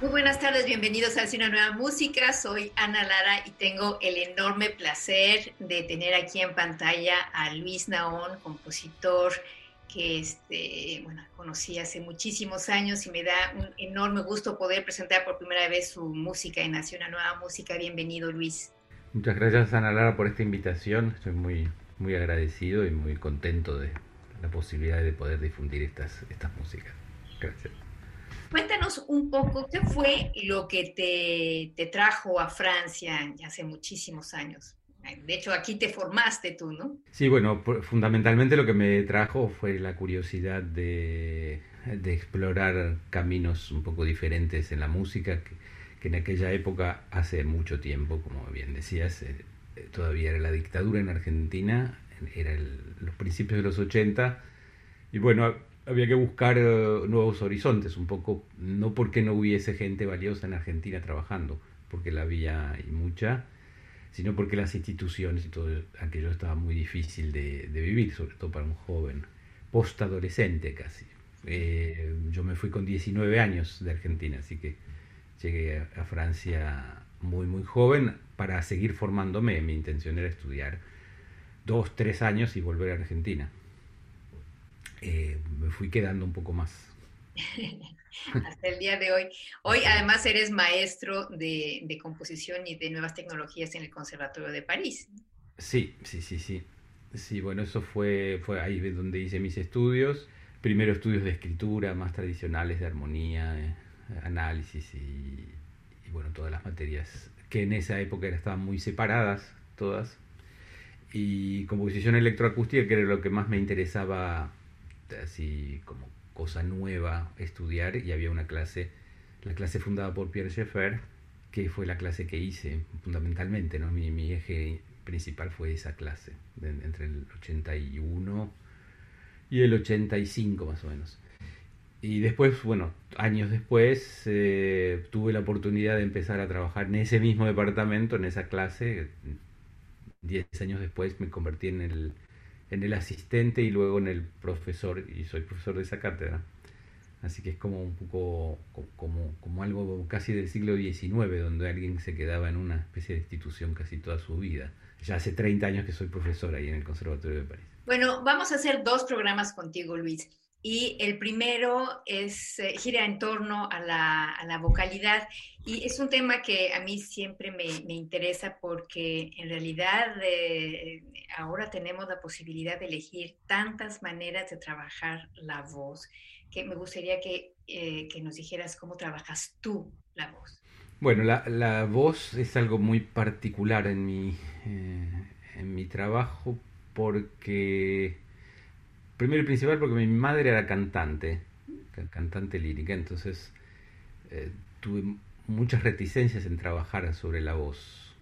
Muy buenas tardes, bienvenidos a Una Nueva Música. Soy Ana Lara y tengo el enorme placer de tener aquí en pantalla a Luis Naón, compositor que este, bueno, conocí hace muchísimos años y me da un enorme gusto poder presentar por primera vez su música en Nación Una Nueva Música. Bienvenido, Luis. Muchas gracias, Ana Lara, por esta invitación. Estoy muy, muy agradecido y muy contento de la posibilidad de poder difundir estas, estas músicas. Gracias. Cuéntanos un poco qué fue lo que te, trajo a Francia hace muchísimos años. De hecho, aquí te formaste tú, ¿no? Sí, bueno, fundamentalmente lo que me trajo fue la curiosidad de, explorar caminos un poco diferentes en la música, que, en aquella época, hace mucho tiempo, como bien decías, eh, todavía era la dictadura en Argentina, era los principios de los 80, y bueno, había que buscar eh, nuevos horizontes, un poco, no porque no hubiese gente valiosa en Argentina trabajando, porque la había y mucha, sino porque las instituciones y todo aquello estaba muy difícil de, vivir, sobre todo para un joven, postadolescente casi. Eh, yo me fui con 19 años de Argentina, así que llegué a, a Francia muy, muy joven para seguir formándome. Mi intención era estudiar dos, tres años y volver a Argentina. Eh, me fui quedando un poco más. Hasta el día de hoy. Hoy además eres maestro de, composición y de nuevas tecnologías en el Conservatorio de París. Sí, sí, sí, sí. Sí, bueno, eso fue, fue ahí donde hice mis estudios. Primero estudios de escritura más tradicionales, de armonía, eh, análisis y, y, bueno, todas las materias que en esa época estaban muy separadas, todas. Y composición electroacústica, que era lo que más me interesaba así como cosa nueva estudiar y había una clase, la clase fundada por Pierre Schaeffer, que fue la clase que hice fundamentalmente, ¿no? Mi, mi eje principal fue esa clase, entre el 81 y el 85 más o menos. Y después, bueno, años después eh, tuve la oportunidad de empezar a trabajar en ese mismo departamento, en esa clase. Diez años después me convertí en el en el asistente y luego en el profesor, y soy profesor de esa cátedra. Así que es como un poco como, como algo casi del siglo XIX, donde alguien se quedaba en una especie de institución casi toda su vida. Ya hace 30 años que soy profesor ahí en el Conservatorio de París. Bueno, vamos a hacer dos programas contigo, Luis. Y el primero es, eh, gira en torno a la, a la, vocalidad y es un tema que a mí siempre me, me interesa porque en realidad eh, ahora tenemos la posibilidad de elegir tantas maneras de trabajar la voz que me gustaría que, eh, que nos dijeras cómo trabajas tú la voz. Bueno, la, la voz es algo muy particular en mi, en mi trabajo porque primero y principal porque mi madre era cantante, cantante lírica, entonces eh, tuve muchas reticencias en trabajar sobre la voz.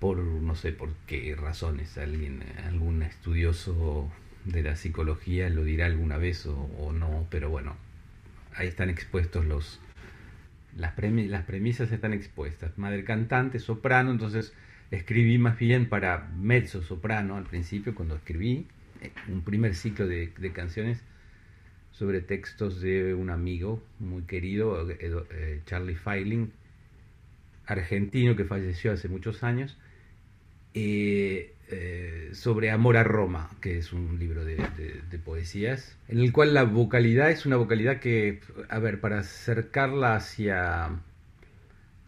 Por no sé por qué razones, alguien, algún estudioso de la psicología lo dirá alguna vez o, no, pero bueno, ahí están expuestos los, las, las premisas están expuestas. Madre cantante, soprano, entonces escribí más bien para mezzo soprano al principio cuando escribí un primer ciclo de, canciones sobre textos de un amigo muy querido, eh, Charlie Feiling, argentino que falleció hace muchos años. eh, eh, sobre Amor a Roma, que es un libro de, poesías, en el cual la vocalidad es una vocalidad que, a ver, para acercarla hacia,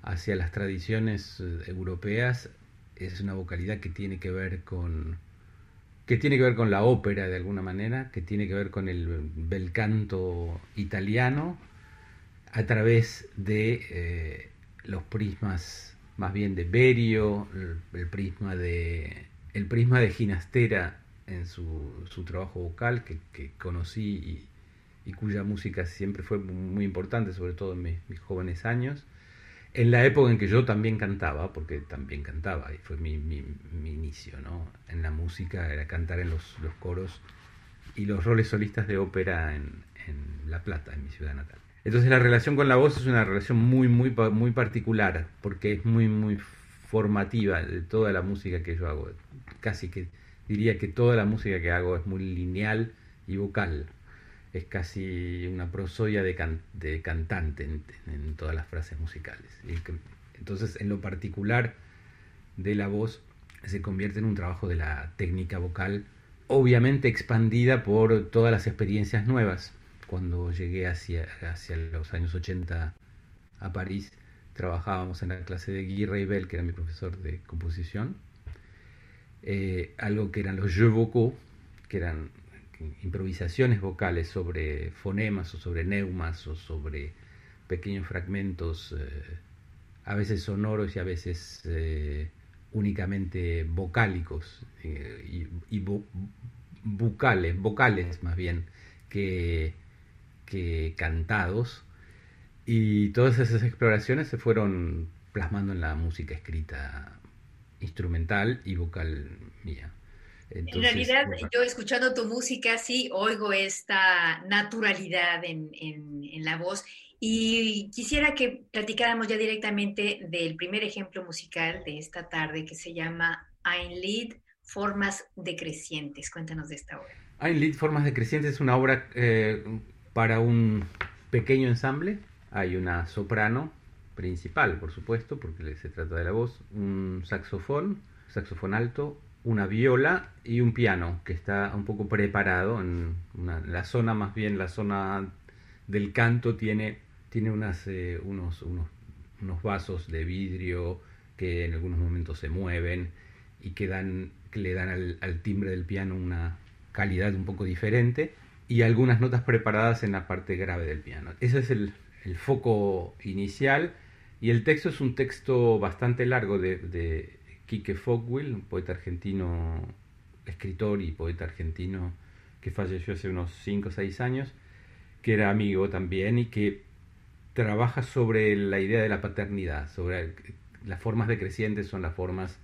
hacia las tradiciones europeas, es una vocalidad que tiene que ver con que tiene que ver con la ópera de alguna manera, que tiene que ver con el bel canto italiano, a través de eh, los prismas más bien de Berio, el, prisma de el prisma de Ginastera en su, su trabajo vocal que, conocí y, cuya música siempre fue muy importante, sobre todo en mis, jóvenes años. En la época en que yo también cantaba, porque también cantaba, y fue mi, mi, inicio ¿no? en la música, era cantar en los, los coros y los roles solistas de ópera en, en La Plata, en mi ciudad natal. Entonces la relación con la voz es una relación muy, muy, muy particular, porque es muy, muy formativa de toda la música que yo hago. Casi que diría que toda la música que hago es muy lineal y vocal. Es casi una prosodia de, cantante en, todas las frases musicales. entonces, en lo particular de la voz, se convierte en un trabajo de la técnica vocal, obviamente expandida por todas las experiencias nuevas cuando llegué hacia, hacia los años 80 a París, trabajábamos en la clase de Guy Reibel, que era mi profesor de composición, eh, algo que eran los jeux vocaux, que eran improvisaciones vocales sobre fonemas o sobre neumas o sobre pequeños fragmentos, eh, a veces sonoros y a veces eh, únicamente vocálicos y, y vocales, vocales más bien, que que cantados. Y todas esas exploraciones se fueron plasmando en la música escrita instrumental y vocal mía. En realidad, yo escuchando tu música, sí oigo esta naturalidad en, en, la voz y quisiera que platicáramos ya directamente del primer ejemplo musical de esta tarde que se llama Ein Lied, Formas Decrecientes. Cuéntanos de esta obra. Ein Lied, Formas Decrecientes es una obra eh, para un pequeño ensamble hay una soprano principal, por supuesto, porque se trata de la voz, un saxofón, saxofón alto, una viola y un piano que está un poco preparado en la zona, más bien la zona del canto tiene, tiene unas, eh, unos, unos, unos, vasos de vidrio que en algunos momentos se mueven y que, dan, que le dan al, timbre del piano una calidad un poco diferente y algunas notas preparadas en la parte grave del piano. Ese es el, el foco inicial y el texto es un texto bastante largo de Quique Fogwill, un poeta argentino, escritor y poeta argentino que falleció hace unos 5 o 6 años, que era amigo también y que trabaja sobre la idea de la paternidad, sobre las formas decrecientes son las formas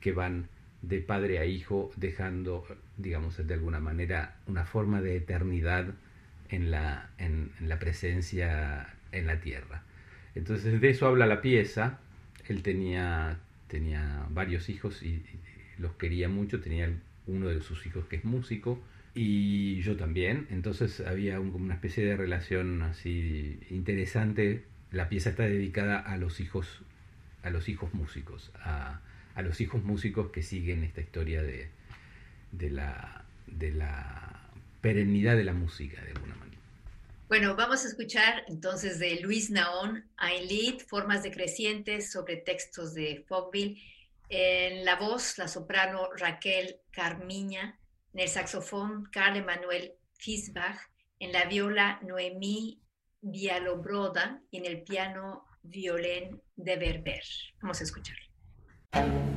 que van de padre a hijo, dejando, digamos, de alguna manera, una forma de eternidad en la, en, la presencia en la tierra. Entonces de eso habla la pieza. Él tenía, tenía varios hijos y, los quería mucho. Tenía uno de sus hijos que es músico y yo también. Entonces había una especie de relación así interesante. La pieza está dedicada a los hijos, a los hijos músicos, a, a los hijos músicos que siguen esta historia de, de, la, de la perennidad de la música, de alguna manera. Bueno, vamos a escuchar entonces de Luis Naón, Lead, Formas decrecientes sobre textos de Fogville. En la voz, la soprano Raquel Carmiña. En el saxofón, Carl Emanuel Fisbach. En la viola, Noemí Vialobroda. Y en el piano, Violén de Berber. Vamos a escucharlo.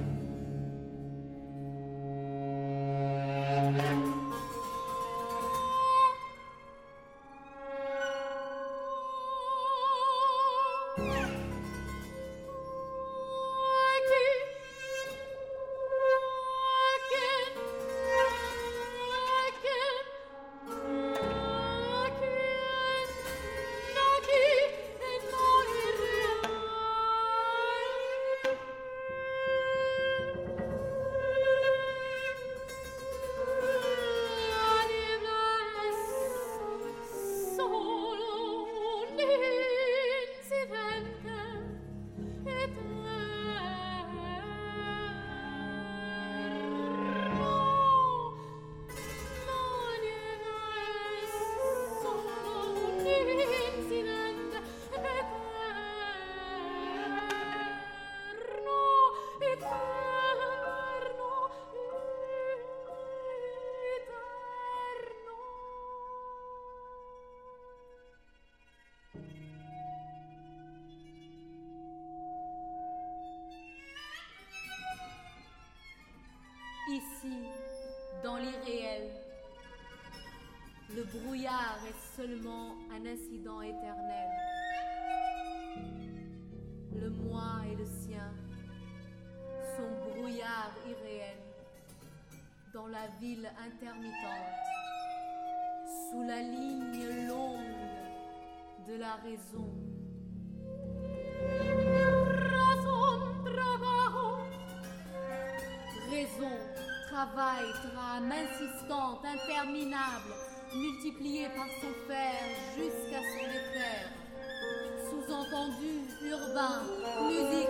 Un incident éternel. Le moi et le sien sont brouillard irréel dans la ville intermittente, sous la ligne longue de la raison. Raison, travail, trame insistante, interminable, multipliée par son fer jusqu'à son éther. Sous-entendu, urbain, musique,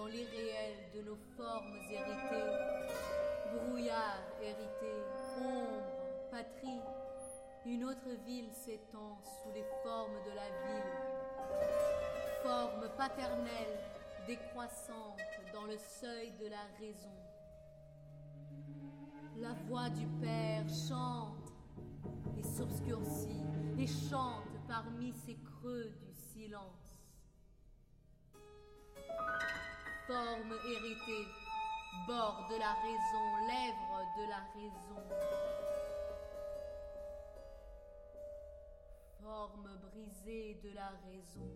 dans l'irréel de nos formes héritées, brouillard hérité, ombre, patrie, une autre ville s'étend sous les formes de la ville, forme paternelle, décroissante dans le seuil de la raison. La voix du Père chante et s'obscurcit et chante parmi ces creux du silence forme héritée, bord de la raison, lèvres de la raison. Forme brisée de la raison.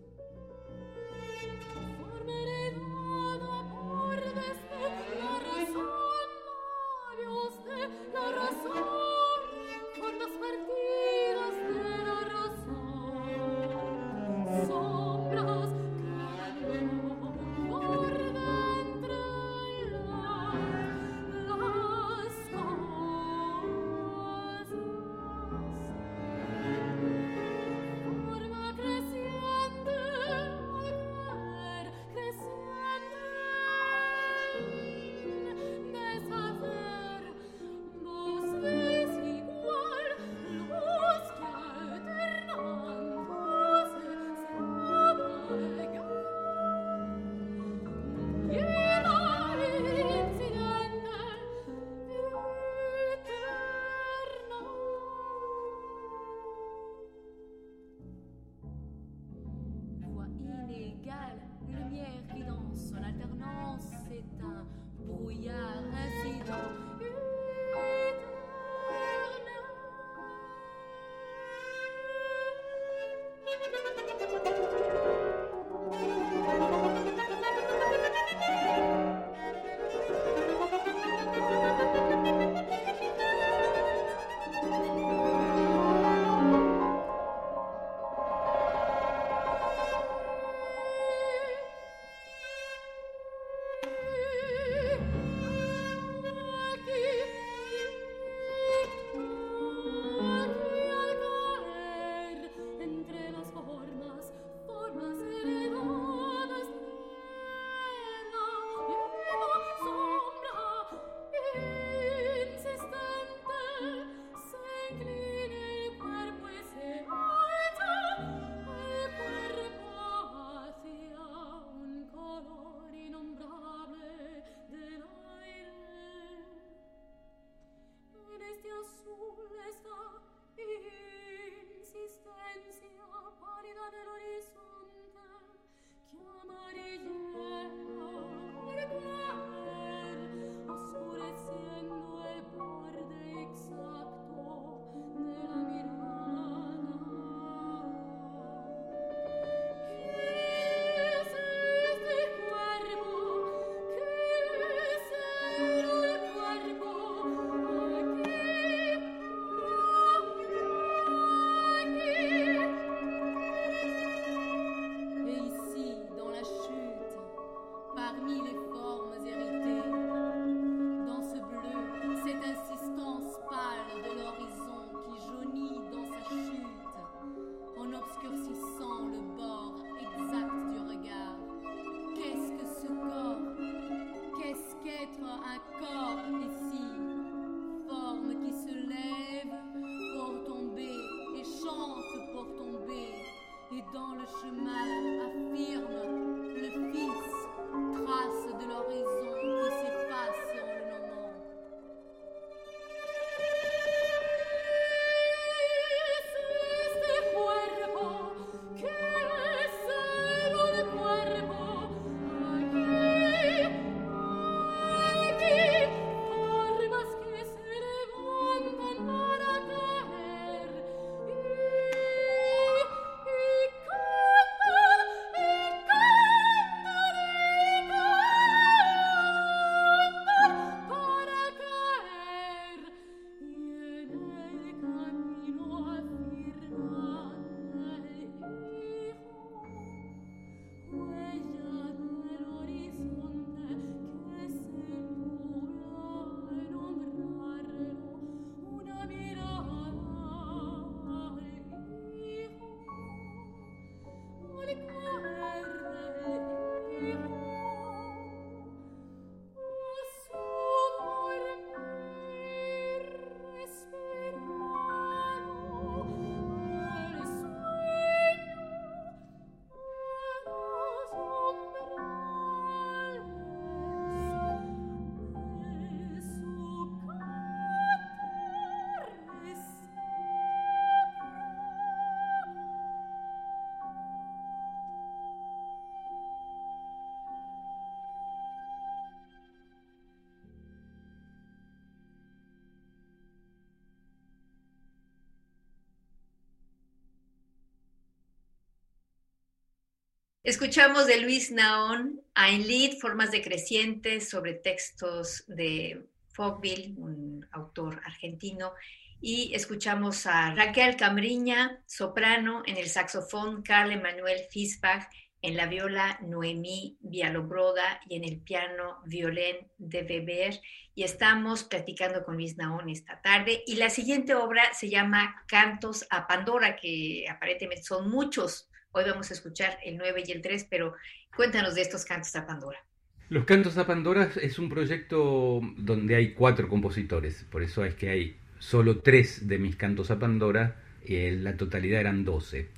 Escuchamos de Luis Naón, Ein Lied, formas decrecientes sobre textos de Fogville, un autor argentino, y escuchamos a Raquel Camriña, soprano, en el saxofón Carl Emanuel Fisbach, en la viola Noemí Vialobroda y en el piano Violén de Weber. Y estamos platicando con Luis Naón esta tarde. Y la siguiente obra se llama Cantos a Pandora, que aparentemente son muchos. Hoy vamos a escuchar el 9 y el 3, pero cuéntanos de estos Cantos a Pandora. Los Cantos a Pandora es un proyecto donde hay cuatro compositores, por eso es que hay solo tres de mis Cantos a Pandora, eh, la totalidad eran doce.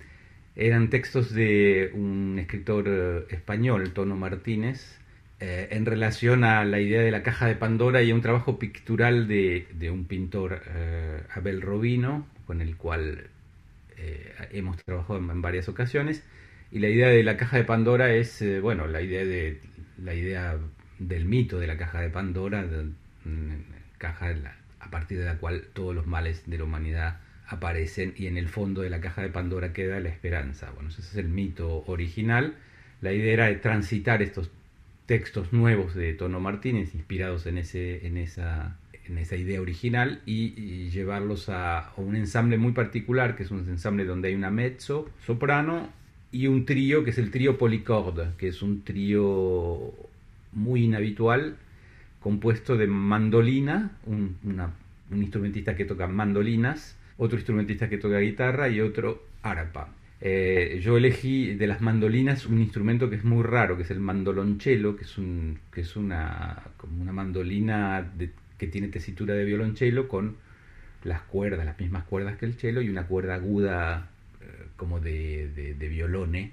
Eran textos de un escritor eh, español, Tono Martínez, eh, en relación a la idea de la caja de Pandora y a un trabajo pictural de, de un pintor, eh, Abel Robino, con el cual eh, hemos trabajado en, varias ocasiones. Y la idea de la caja de Pandora es, eh, bueno, la idea, de, la idea del mito de la caja de Pandora, mm, caja a partir de la cual todos los males de la humanidad aparecen y en el fondo de la caja de Pandora queda la esperanza. Bueno, ese es el mito original. La idea era de transitar estos textos nuevos de Tono Martínez, inspirados en, ese, en, esa, en esa idea original, y, y llevarlos a, un ensamble muy particular, que es un ensamble donde hay una mezzo, soprano, y un trío, que es el trío policorde, que es un trío muy inhabitual, compuesto de mandolina, un, una, un instrumentista que toca mandolinas, otro instrumentista que toca guitarra y otro arpa. Eh, yo elegí de las mandolinas un instrumento que es muy raro, que es el mandolonchelo, que es, un, que es una, como una mandolina de, que tiene tesitura de violonchelo con las cuerdas, las mismas cuerdas que el cello y una cuerda aguda eh, como de, de, de violone.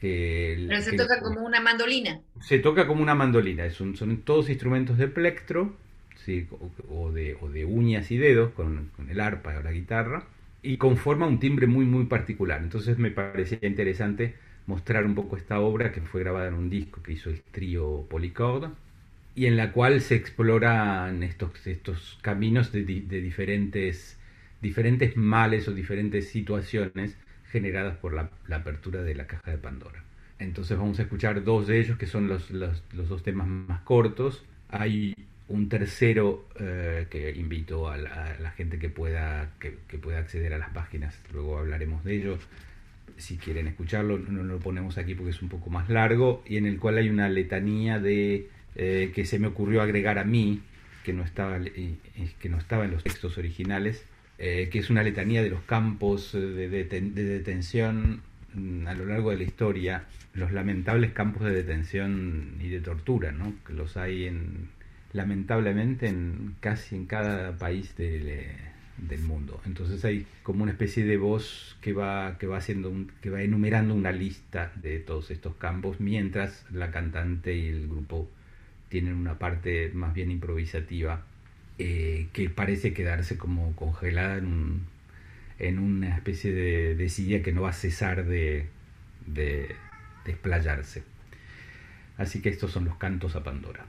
Que, Pero se que, toca como una mandolina. Se toca como una mandolina, es un, son todos instrumentos de plectro ¿sí? o, o, de, o, de, uñas y dedos con, con, el arpa o la guitarra y conforma un timbre muy muy particular. Entonces me parecía interesante mostrar un poco esta obra que fue grabada en un disco que hizo el trío Polychord y en la cual se exploran estos, estos caminos de, de diferentes, diferentes males o diferentes situaciones generadas por la, la, apertura de la caja de Pandora. Entonces vamos a escuchar dos de ellos que son los, los, los dos temas más cortos. Hay un tercero eh, que invito a la, a la, gente que pueda, que, que, pueda acceder a las páginas, luego hablaremos de ello. Si quieren escucharlo, no lo ponemos aquí porque es un poco más largo, y en el cual hay una letanía de eh, que se me ocurrió agregar a mí, que no estaba, eh, que no estaba en los textos originales, eh, que es una letanía de los campos de, deten de, detención mm, a lo largo de la historia, los lamentables campos de detención y de tortura, ¿no? que los hay en, lamentablemente en casi en cada país del, del mundo. Entonces hay como una especie de voz que va, que va haciendo que va enumerando una lista de todos estos campos, mientras la cantante y el grupo tienen una parte más bien improvisativa eh, que parece quedarse como congelada en, un, en una especie de, de, silla que no va a cesar de, de. Así que estos son los cantos a Pandora.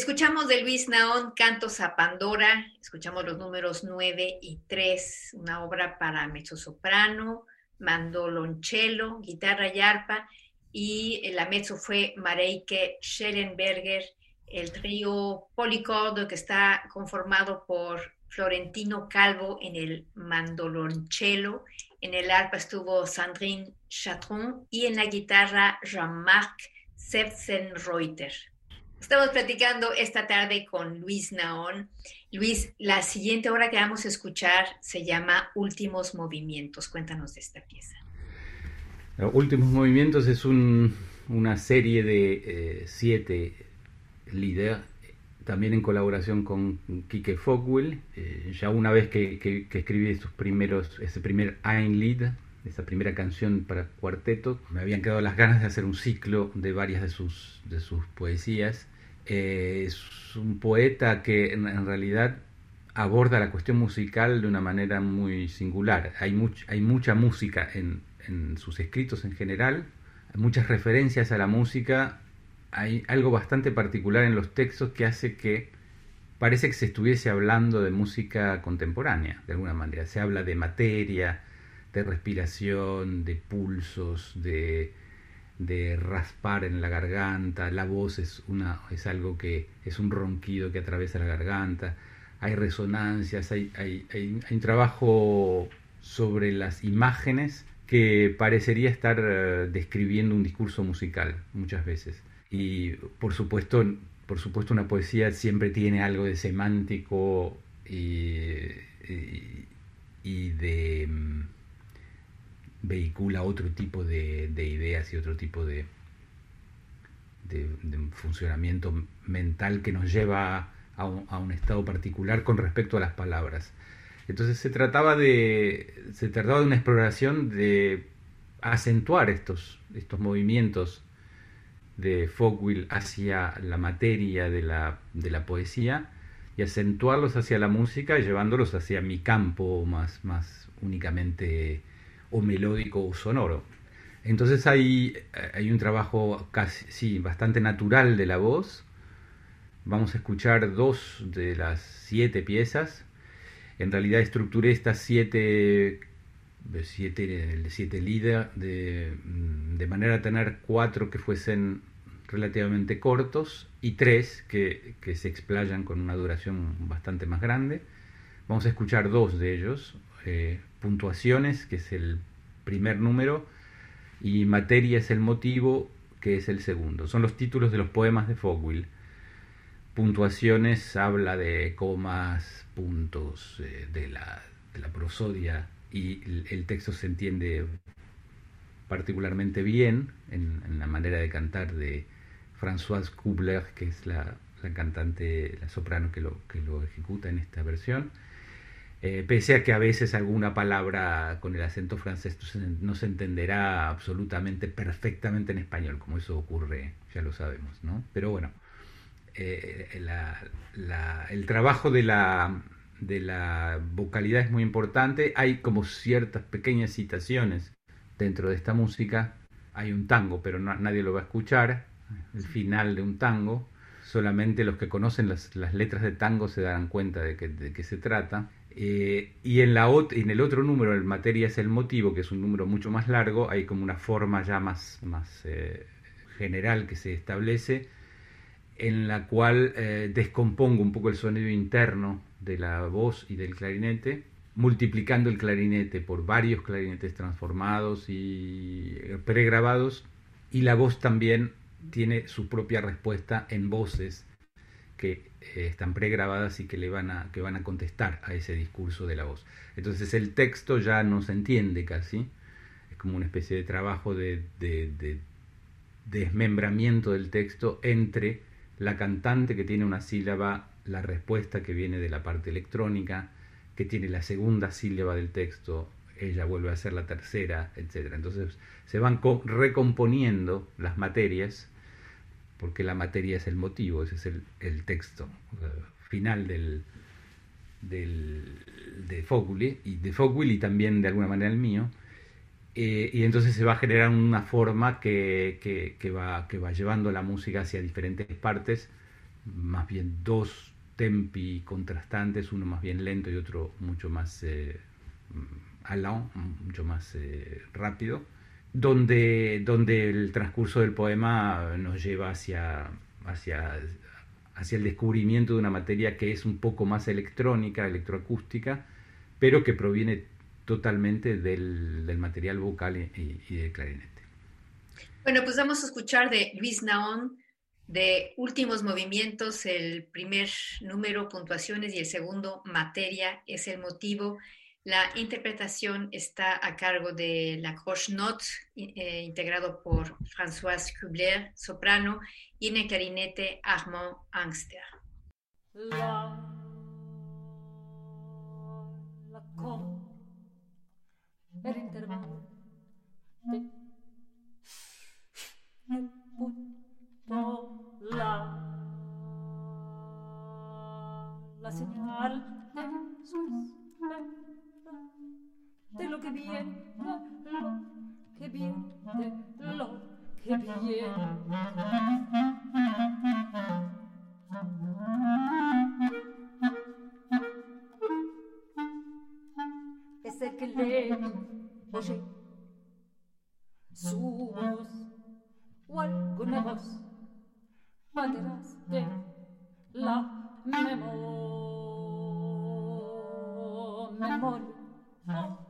Escuchamos de Luis Naón Cantos a Pandora, escuchamos los números 9 y 3, una obra para mezzosoprano, mandoloncello, guitarra y arpa, y la mezzo fue Mareike Schellenberger, el trío policordo que está conformado por Florentino Calvo en el mandoloncello, en el arpa estuvo Sandrine Chatron y en la guitarra Jean-Marc Sepsenreuter. Estamos platicando esta tarde con Luis Naón. Luis, la siguiente obra que vamos a escuchar se llama Últimos Movimientos. Cuéntanos de esta pieza. Últimos Movimientos es una serie de eh, siete líderes, también en colaboración con Kike Fogwill. Eh, ya una vez que, escribí sus primeros, ese primer Ein Lied, esa primera canción para cuarteto, me habían quedado las ganas de hacer un ciclo de varias de sus, de sus poesías eh, es un poeta que en, realidad aborda la cuestión musical de una manera muy singular. Hay, hay mucha música en, sus escritos en general, muchas referencias a la música, hay algo bastante particular en los textos que hace que parece que se estuviese hablando de música contemporánea, de alguna manera. Se habla de materia, de respiración, de pulsos, de de raspar en la garganta, la voz es, una, es algo que es un ronquido que atraviesa la garganta, hay resonancias, hay, hay, hay, un trabajo sobre las imágenes que parecería estar eh, describiendo un discurso musical muchas veces. Y por supuesto, por supuesto una poesía siempre tiene algo de semántico y de mm, vehicula otro tipo de, ideas y otro tipo de, funcionamiento mental que nos lleva a un, estado particular con respecto a las palabras. Entonces se trataba de, se trataba de una exploración de acentuar estos, estos movimientos de Fogwill hacia la materia de la, de la poesía y acentuarlos hacia la música llevándolos hacia mi campo más, más únicamente o melódico o sonoro. Entonces hay, hay un trabajo casi, sí, bastante natural de la voz. Vamos a escuchar dos de las siete piezas. En realidad estructuré estas siete, siete, siete de, de manera a tener cuatro que fuesen relativamente cortos y tres que, que se explayan con una duración bastante más grande. Vamos a escuchar dos de ellos. Eh, puntuaciones, que es el primer número, y materia es el motivo, que es el segundo. Son los títulos de los poemas de Fogwill. Puntuaciones habla de comas, puntos, eh, de, la, prosodia, y el, texto se entiende particularmente bien en, la manera de cantar de Françoise Kubler, que es la, cantante, la soprano que lo ejecuta en esta versión. Eh, pese a que a veces alguna palabra con el acento francés no se entenderá absolutamente perfectamente en español, como eso ocurre, ya lo sabemos, ¿no? Pero bueno, eh, el trabajo de la, de la vocalidad es muy importante, hay como ciertas pequeñas citaciones dentro de esta música, hay un tango, pero nadie lo va a escuchar, el final de un tango, solamente los que conocen las, letras de tango se darán cuenta de, de qué se trata. Eh, y en, la, en el otro número, el materia es el motivo, que es un número mucho más largo, hay como una forma ya más, más eh, general que se establece, en la cual eh, descompongo un poco el sonido interno de la voz y del clarinete, multiplicando el clarinete por varios clarinetes transformados y pregrabados, y la voz también tiene su propia respuesta en voces que eh, están pregrabadas y que, le van a, que van a contestar a ese discurso de la voz. Entonces el texto ya no se entiende casi, es como una especie de trabajo de, desmembramiento del texto entre la cantante que tiene una sílaba, la respuesta que viene de la parte electrónica, que tiene la segunda sílaba del texto, ella vuelve a ser la tercera, etc. Entonces se van recomponiendo las materias porque la materia es el motivo, ese es el, texto final del, de Fogwill y de Fogwill y también de alguna manera el mío. Eh, y entonces se va a generar una forma que, va, que va llevando la música hacia diferentes partes, más bien dos tempi contrastantes, uno más bien lento y otro mucho más eh, mucho más eh, rápido, donde, donde el transcurso del poema nos lleva hacia, hacia, hacia el descubrimiento de una materia que es un poco más electrónica, electroacústica, pero que proviene totalmente del, del material vocal y, y, del clarinete. Bueno, pues vamos a escuchar de Luis Naón de Últimos Movimientos, el primer número, puntuaciones, y el segundo, materia, es el motivo. La interpretación está a cargo de la Croche Note, eh, integrado por Françoise Kubler, soprano, y en el Armand Angster. La, la la la de lo que viene, de lo que viene, de lo que viene. Es el que lee, oye, su voz o alguna voz materás de la memoria. Memoria. Oh.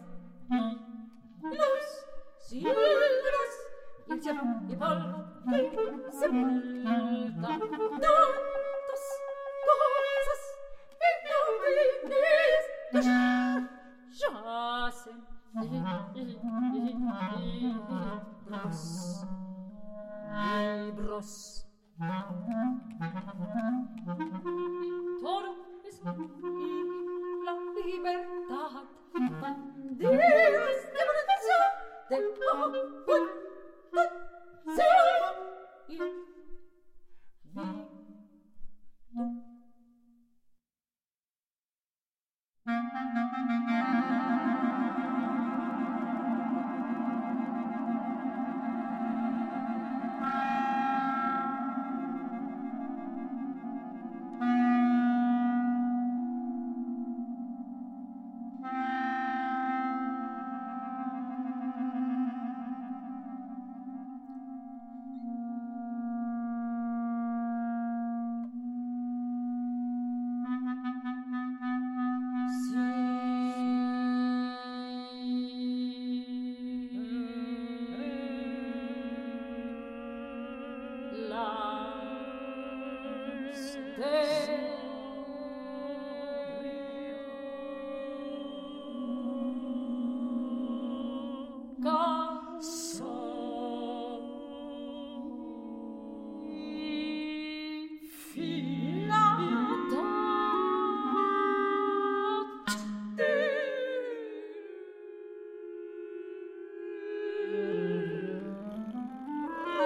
silvas il cielo e polvo che sepolta tantas cosas e non vedes que jacen libros libros. Toro es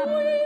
Hallelujah.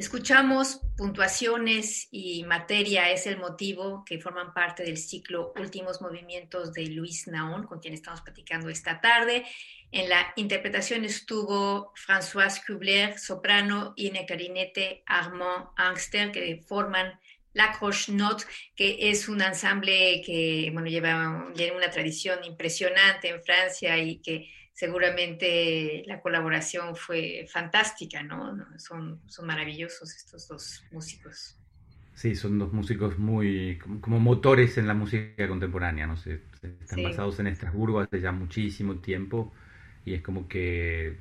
Escuchamos puntuaciones y materia es el motivo que forman parte del ciclo Últimos Movimientos de Luis Naón, con quien estamos platicando esta tarde. En la interpretación estuvo Françoise Kubler, soprano, y en el clarinete Armand Angster, que forman la Croche Note, que es un ensamble que bueno, lleva, lleva una tradición impresionante en Francia y que seguramente la colaboración fue fantástica, ¿no? Son, son maravillosos estos dos músicos. Sí, son dos músicos muy como, motores en la música contemporánea, ¿no? sé están basados en Estrasburgo hace ya muchísimo tiempo y es como que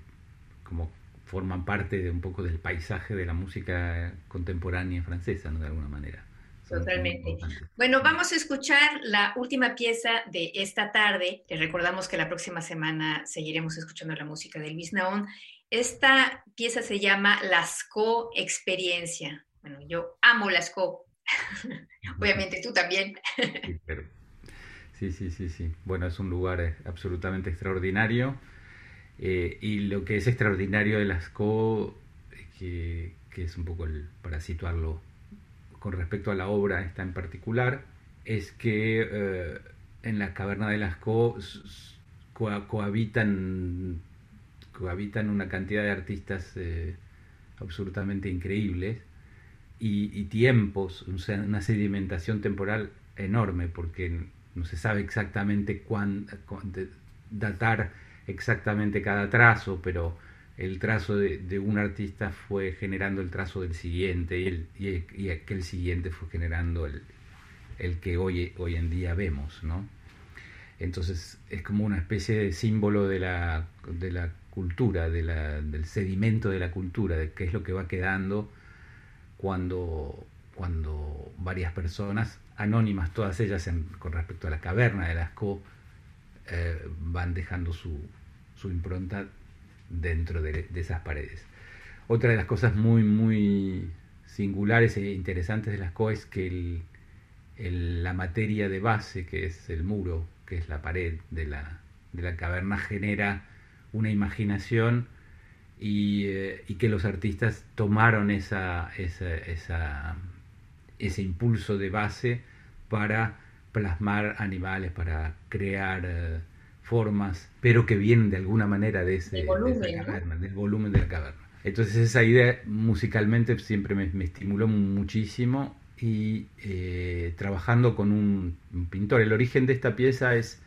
como forman parte de un poco del paisaje de la música contemporánea francesa, ¿no? De alguna manera. Totalmente. Bueno, vamos a escuchar la última pieza de esta tarde. Les recordamos que la próxima semana seguiremos escuchando la música de Luis Naón. Esta pieza se llama Lasco Experiencia. Bueno, yo amo Lasco. Obviamente tú también. sí, sí, sí, sí. Bueno, es un lugar eh, absolutamente extraordinario. Eh, y lo que es extraordinario de Lasco, que, que es un poco el, para situarlo con respecto a la obra esta en particular, es que eh, en la caverna de las cohabitan, cohabitan una cantidad de artistas eh, absolutamente increíbles y, tiempos, una sedimentación temporal enorme, porque no se sabe exactamente cuándo, datar exactamente cada trazo, pero el trazo de, un artista fue generando el trazo del siguiente y, el, y, aquel siguiente fue generando el, el, que hoy, hoy en día vemos, ¿no? Entonces es como una especie de símbolo de la, de la cultura, de la, del sedimento de la cultura, de qué es lo que va quedando cuando, cuando varias personas, anónimas todas ellas con respecto a la caverna de Lascaux, eh, van dejando su, su impronta dentro de, esas paredes. Otra de las cosas muy, muy singulares e interesantes de las CO es que la materia de base, que es el muro, que es la pared de la, de la caverna, genera una imaginación y, eh, que los artistas tomaron esa, esa, esa, ese impulso de base para plasmar animales, para crear eh, formas, pero que vienen de alguna manera de ese volumen, de caverna, del volumen de la caverna. Entonces esa idea musicalmente siempre me, me estimuló muchísimo y eh, trabajando con un, un, pintor. El origen de esta pieza es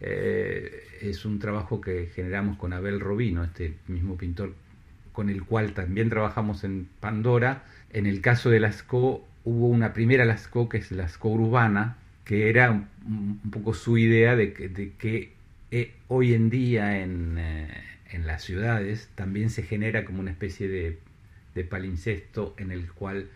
eh, es un trabajo que generamos con Abel Robino, este mismo pintor con el cual también trabajamos en Pandora. En el caso de Lascaux hubo una primera Lascaux que es Lascaux urbana, que era un, un poco su idea de que, de que eh, hoy en día en, eh, en, las ciudades también se genera como una especie de, de palincesto en el cual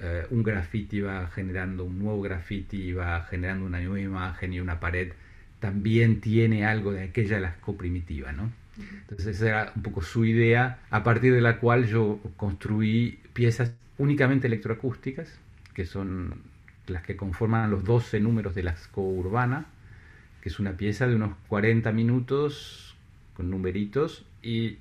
eh, un graffiti va generando un nuevo graffiti, va generando una nueva imagen y una pared también tiene algo de aquella Lascaux primitiva, ¿no? Entonces esa era un poco su idea, a partir de la cual yo construí piezas únicamente electroacústicas, que son las que conforman los 12 números de Lascaux urbana, que es una pieza de unos 40 minutos con numeritos y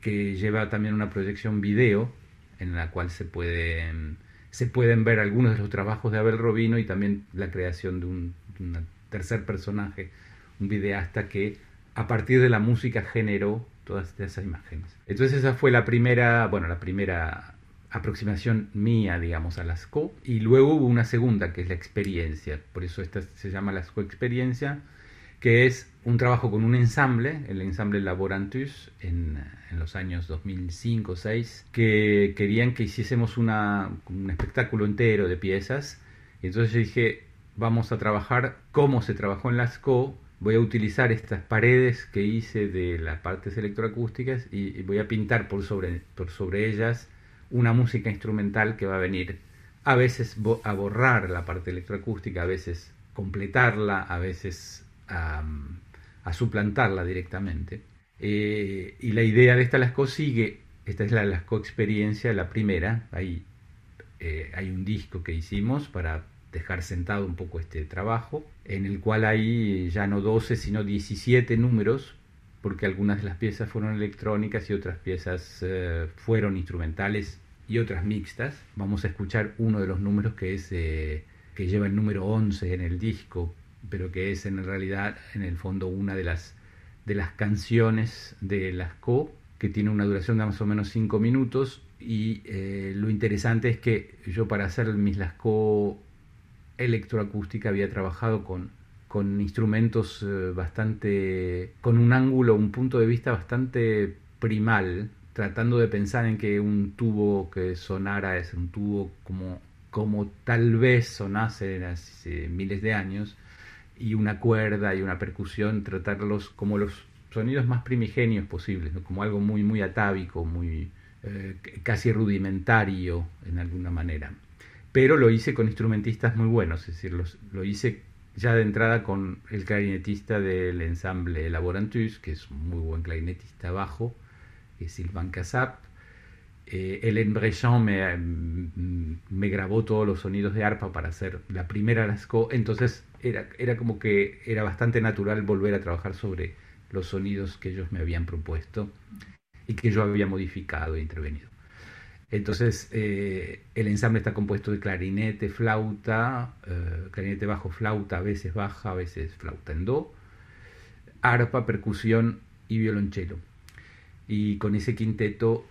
que lleva también una proyección video en la cual se pueden, se pueden ver algunos de los trabajos de Abel Robino y también la creación de un, de tercer personaje, un videasta que a partir de la música generó todas esas imágenes. Entonces esa fue la primera, bueno, la primera aproximación mía, digamos, a las co. Y luego hubo una segunda, que es la experiencia. Por eso esta se llama las co-experiencia, que es un trabajo con un ensamble, el ensamble Laborantus, en, en los años 2005-2006, que querían que hiciésemos una, un espectáculo entero de piezas. Y entonces yo dije, vamos a trabajar como se trabajó en las CO. Voy a utilizar estas paredes que hice de las partes electroacústicas y, voy a pintar por sobre, por sobre ellas una música instrumental que va a venir a veces a borrar la parte electroacústica, a veces completarla, a veces a, suplantarla directamente. Eh, y la idea de esta Lasco sigue, esta es la Lasco experiencia, la primera, ahí eh, hay un disco que hicimos para dejar sentado un poco este trabajo, en el cual hay ya no 12, sino 17 números, porque algunas de las piezas fueron electrónicas y otras piezas eh, fueron instrumentales y otras mixtas. Vamos a escuchar uno de los números que es que lleva el número 11 en el disco, pero que es en realidad en el fondo una de las de las canciones de las Co que tiene una duración de más o menos 5 minutos y eh, lo interesante es que yo para hacer mis Lascaux electroacústica había trabajado con, con instrumentos eh, bastante, con un ángulo, un punto de vista bastante primal, tratando de pensar en que un tubo que sonara es un tubo como, como tal vez sonase hace miles de años, y una cuerda y una percusión, tratarlos como los sonidos más primigenios posibles, como algo muy, muy atávico, muy eh, casi rudimentario en alguna manera. Pero lo hice con instrumentistas muy buenos, es decir, lo hice ya de entrada con el clarinetista del ensamble Laborantus, que es un muy buen clarinetista bajo, que es Sylvain Casap. Eh, Hélène Breschan me, mm, me, grabó todos los sonidos de arpa para hacer la primera Lascaux, entonces era, era como que era bastante natural volver a trabajar sobre los sonidos que ellos me habían propuesto y que yo había modificado e intervenido. Entonces, eh, el ensamble está compuesto de clarinete, flauta, eh, clarinete bajo, flauta, a veces baja, a veces flauta en do, arpa, percusión y violonchelo. Y con ese quinteto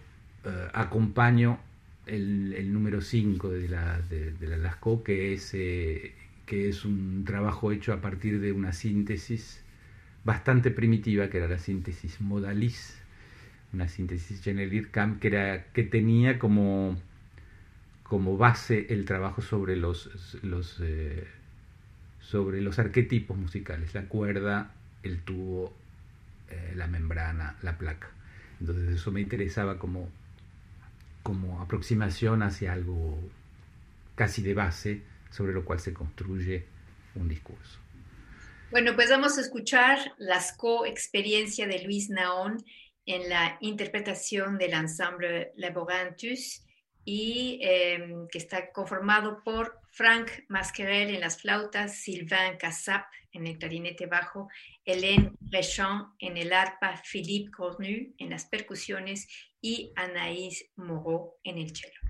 eh, acompaño el, número 5 de la, de, la Lascaux, que es, que es un trabajo hecho a partir de una síntesis bastante primitiva, que era la síntesis modalis una síntesis Genelir Camp que, era, que tenía como, como base el trabajo sobre los, los, eh, sobre los arquetipos musicales, la cuerda, el tubo, eh, la membrana, la placa. Entonces eso me interesaba como, como aproximación hacia algo casi de base sobre lo cual se construye un discurso. Bueno, pues vamos a escuchar las co-experiencia de Luis Naón en la interpretación del ensamble Laborantus y em, que está conformado por Frank Masquerel en las flautas, Sylvain Cassap en el clarinete bajo, Hélène Rechamp en el arpa, Philippe Cornu en las percusiones y Anaïs Moreau en el cello.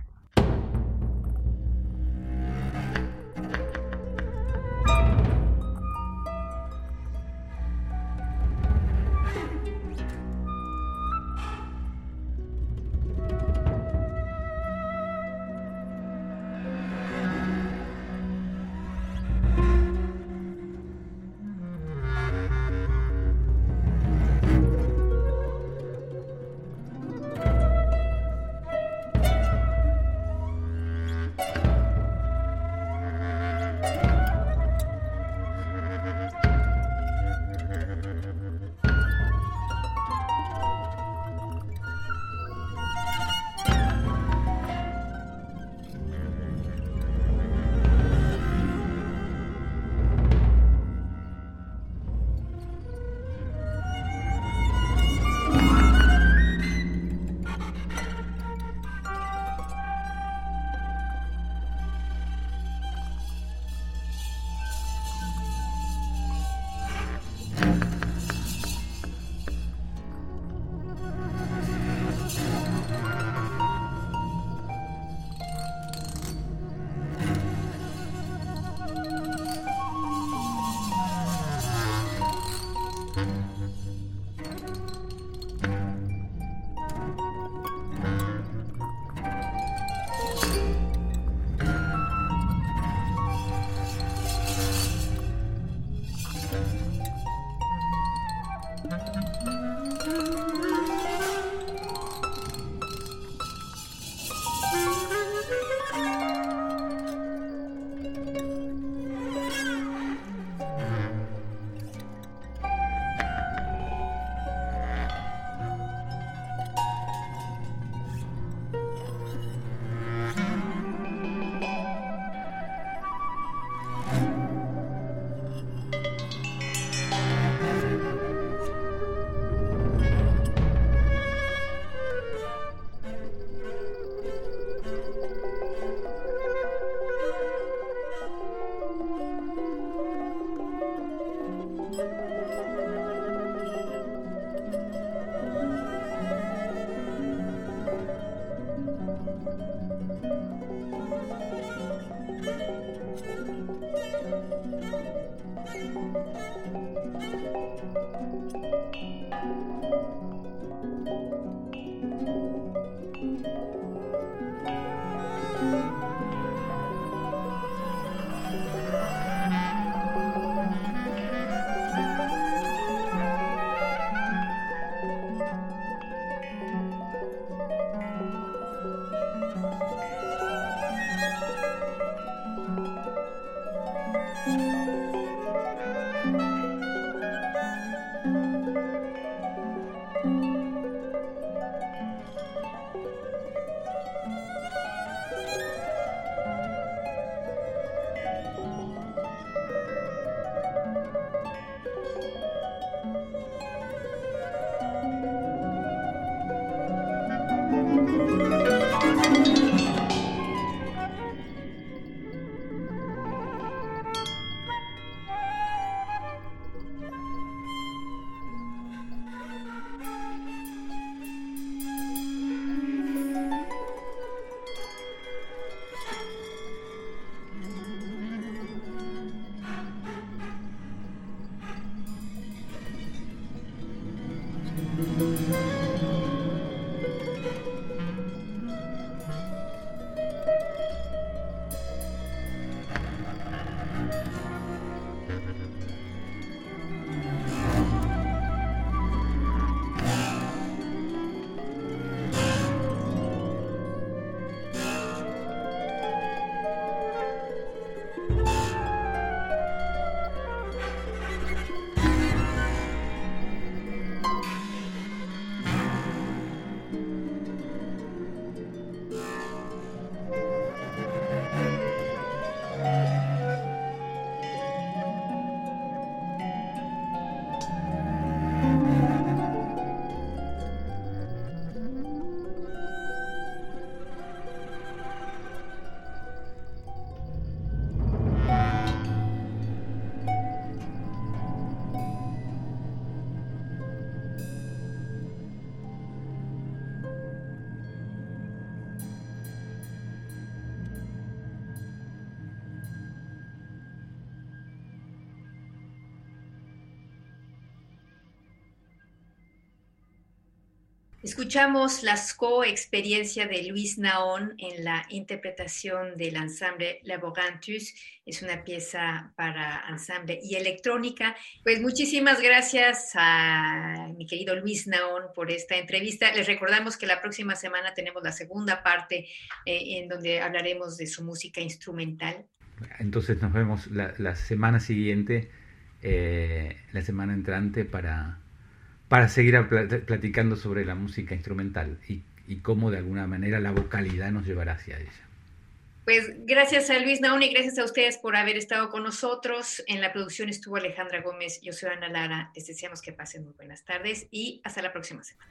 Escuchamos la co-experiencia de Luis Naón en la interpretación del ensamble Laborantus. Es una pieza para ensamble y electrónica. Pues muchísimas gracias a mi querido Luis Naón por esta entrevista. Les recordamos que la próxima semana tenemos la segunda parte eh, en donde hablaremos de su música instrumental. Entonces nos vemos la, semana siguiente, eh, la semana entrante para para seguir platicando sobre la música instrumental y, cómo de alguna manera la vocalidad nos llevará hacia ella. Pues gracias a Luis Naón y gracias a ustedes por haber estado con nosotros. En la producción estuvo Alejandra Gómez, yo soy Ana Lara. Les deseamos que pasen muy buenas tardes y hasta la próxima semana.